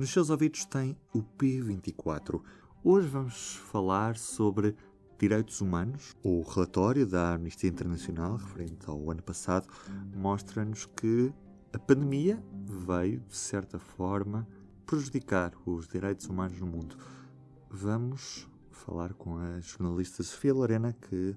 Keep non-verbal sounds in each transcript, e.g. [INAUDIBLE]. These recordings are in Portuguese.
nos seus ouvidos tem o P24. Hoje vamos falar sobre direitos humanos. O relatório da Amnistia Internacional, referente ao ano passado, mostra-nos que a pandemia veio, de certa forma, prejudicar os direitos humanos no mundo. Vamos falar com a jornalista Sofia Lorena, que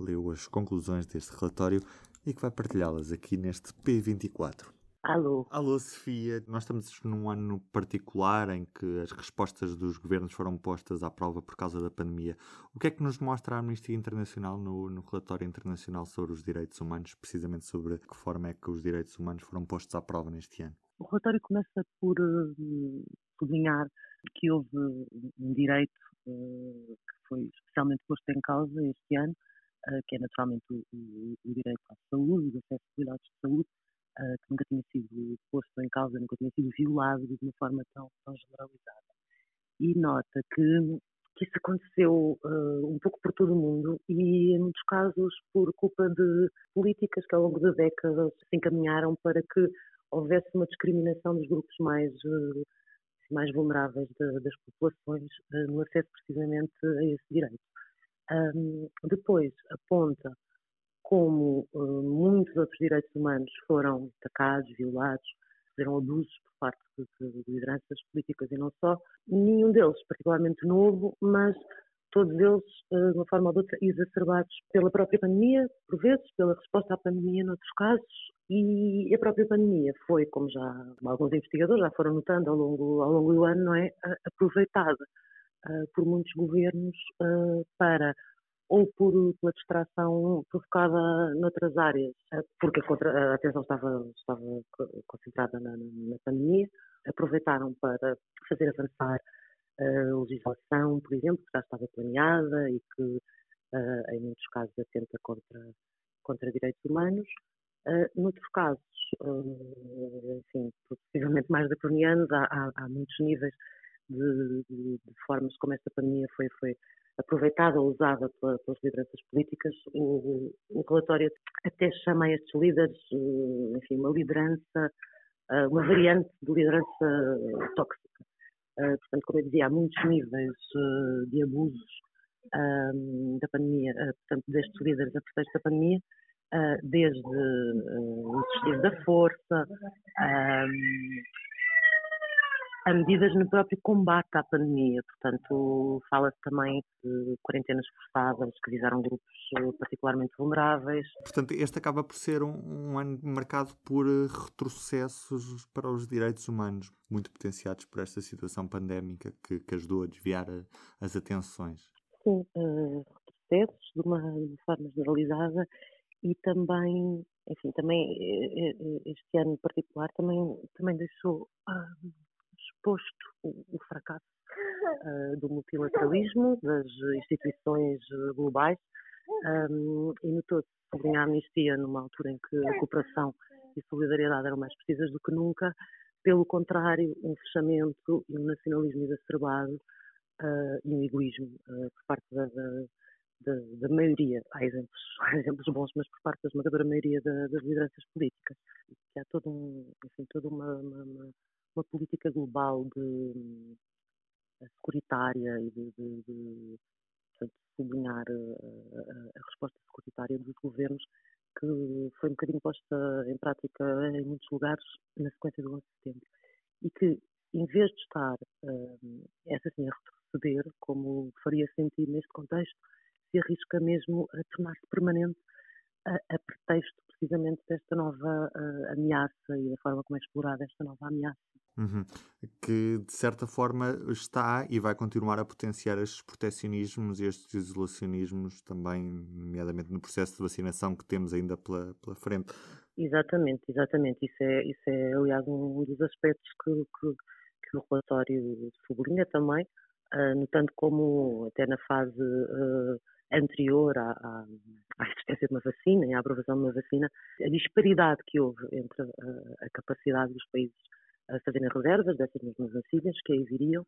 leu as conclusões deste relatório e que vai partilhá-las aqui neste P24. Alô. Alô, Sofia. Nós estamos num ano particular em que as respostas dos governos foram postas à prova por causa da pandemia. O que é que nos mostra a Amnistia Internacional no, no relatório internacional sobre os direitos humanos, precisamente sobre que forma é que os direitos humanos foram postos à prova neste ano? O relatório começa por uh, sublinhar que houve um direito uh, que foi especialmente posto em causa este ano, uh, que é naturalmente o, o, o, direito à saúde, o acesso a cuidados de saúde, que nunca tinha sido posto em causa, nunca tinha sido violado de uma forma tão, tão generalizada. E nota que, que isso aconteceu um pouco por todo o mundo e, em muitos casos, por culpa de políticas que ao longo de décadas se encaminharam para que houvesse uma discriminação dos grupos mais, eh, mais vulneráveis de, das populações eh, no acesso precisamente a esse direito. Um, depois aponta como uh, muitos outros direitos humanos foram atacados, violados, fizeram abusos por parte de, de, de lideranças políticas e não só. Nenhum deles particularmente novo, mas todos eles, eh, de uma forma ou de outra, exacerbados pela própria pandemia, por vezes, pela resposta à pandemia, noutros casos, e a própria pandemia foi, como já alguns investigadores já foram notando ao longo, ao longo do ano, não é, aproveitada uh, por muitos governos uh, para ou por, pela distração provocada noutras áreas, porque a, atenção estava, estava concentrada na, na pandemia, aproveitaram para fazer avançar a legislação, por exemplo, que já estava planeada e que, uh, em muitos casos, atenta contra, contra direitos humanos. Uh, noutros casos, enfim, possivelmente mais draconianos, há, há, há muitos níveis de, de, de, formas como esta pandemia foi, foi aproveitada ou usada pela, pelas lideranças políticas. O, o, relatório até chama a estes líderes, enfim, uma liderança, uma variante de liderança tóxica. Uh, portanto, como eu dizia, há muitos níveis de abusos da pandemia, portanto, destes líderes a pretexto da pandemia, desde o existir da força, a medidas no próprio combate à pandemia. Portanto, fala-se também de quarentenas forçadas que visaram grupos eh, particularmente vulneráveis. Portanto, este acaba por ser um, um ano marcado por eh, retrocessos para os direitos humanos, muito potenciados por esta situação pandémica que, que ajudou a desviar a, as atenções. Sim, uh, retrocessos de uma, de forma generalizada e também, enfim, também este ano em particular também, também deixou uh, exposto o, o fracasso uh, do multilateralismo, das instituições globais, um, e notou-se sobre a amnistia numa altura em que a cooperação e solidariedade eram mais precisas do que nunca, pelo contrário, um fechamento e um nacionalismo exacerbado uh, e um egoísmo uh, por parte da, da, da, maioria, há exemplos, [LAUGHS] há exemplos bons, mas por parte da esmagadora maioria da, das lideranças políticas, que há todo um, enfim, toda uma, uma, uma política global de eh, securitária e de, de, de sublinhar a, a, a, resposta securitária dos governos que foi um bocadinho posta em prática em muitos lugares na sequência do 11 de setembro e que em vez de estar eh, essa assim a retroceder como faria sentido neste contexto se arrisca mesmo a tornar-se permanente a, a pretexto precisamente desta nova uh, ameaça e da forma como é explorada esta nova ameaça. Uhum. Que de certa forma está e vai continuar a potenciar estes proteccionismos e estes isolacionismos também, nomeadamente no processo de vacinação que temos ainda pela, pela frente. Exatamente, exatamente. Isso é, isso é aliás, um dos aspectos que, que, que o relatório sublinha também, uh, notando como até na fase uh, anterior à, à, à, existência de uma vacina e à aprovação de uma vacina, a disparidade que houve entre a capacidade dos países a fazerem reservas dessas mesmas vacinas que aí viriam.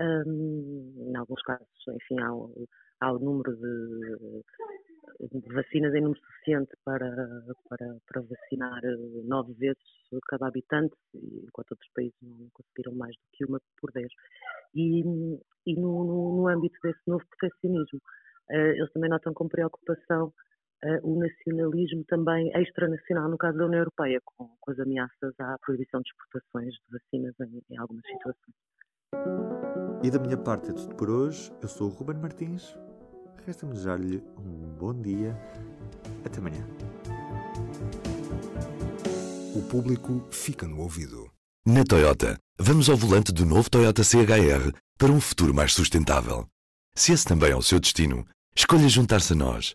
Um, em alguns casos, enfim, há, há o número de, de, vacinas em número suficiente para, para, para vacinar nove vezes cada habitante, enquanto outros países não conseguiram mais do que uma por dez. E, e no, no, no âmbito desse novo proteccionismo, uh, eles também notam com preocupação o nacionalismo também extranacional, no caso da União Europeia, com, com as ameaças à proibição de exportações de vacinas em, em algumas situações. E da minha parte é tudo por hoje. Eu sou o Ruben Martins. Resta-me desejar-lhe um bom dia. Até amanhã. O público fica no ouvido. Na Toyota, vamos ao volante do novo Toyota CHR para um futuro mais sustentável. Se esse também é o seu destino, escolha juntar-se a nós.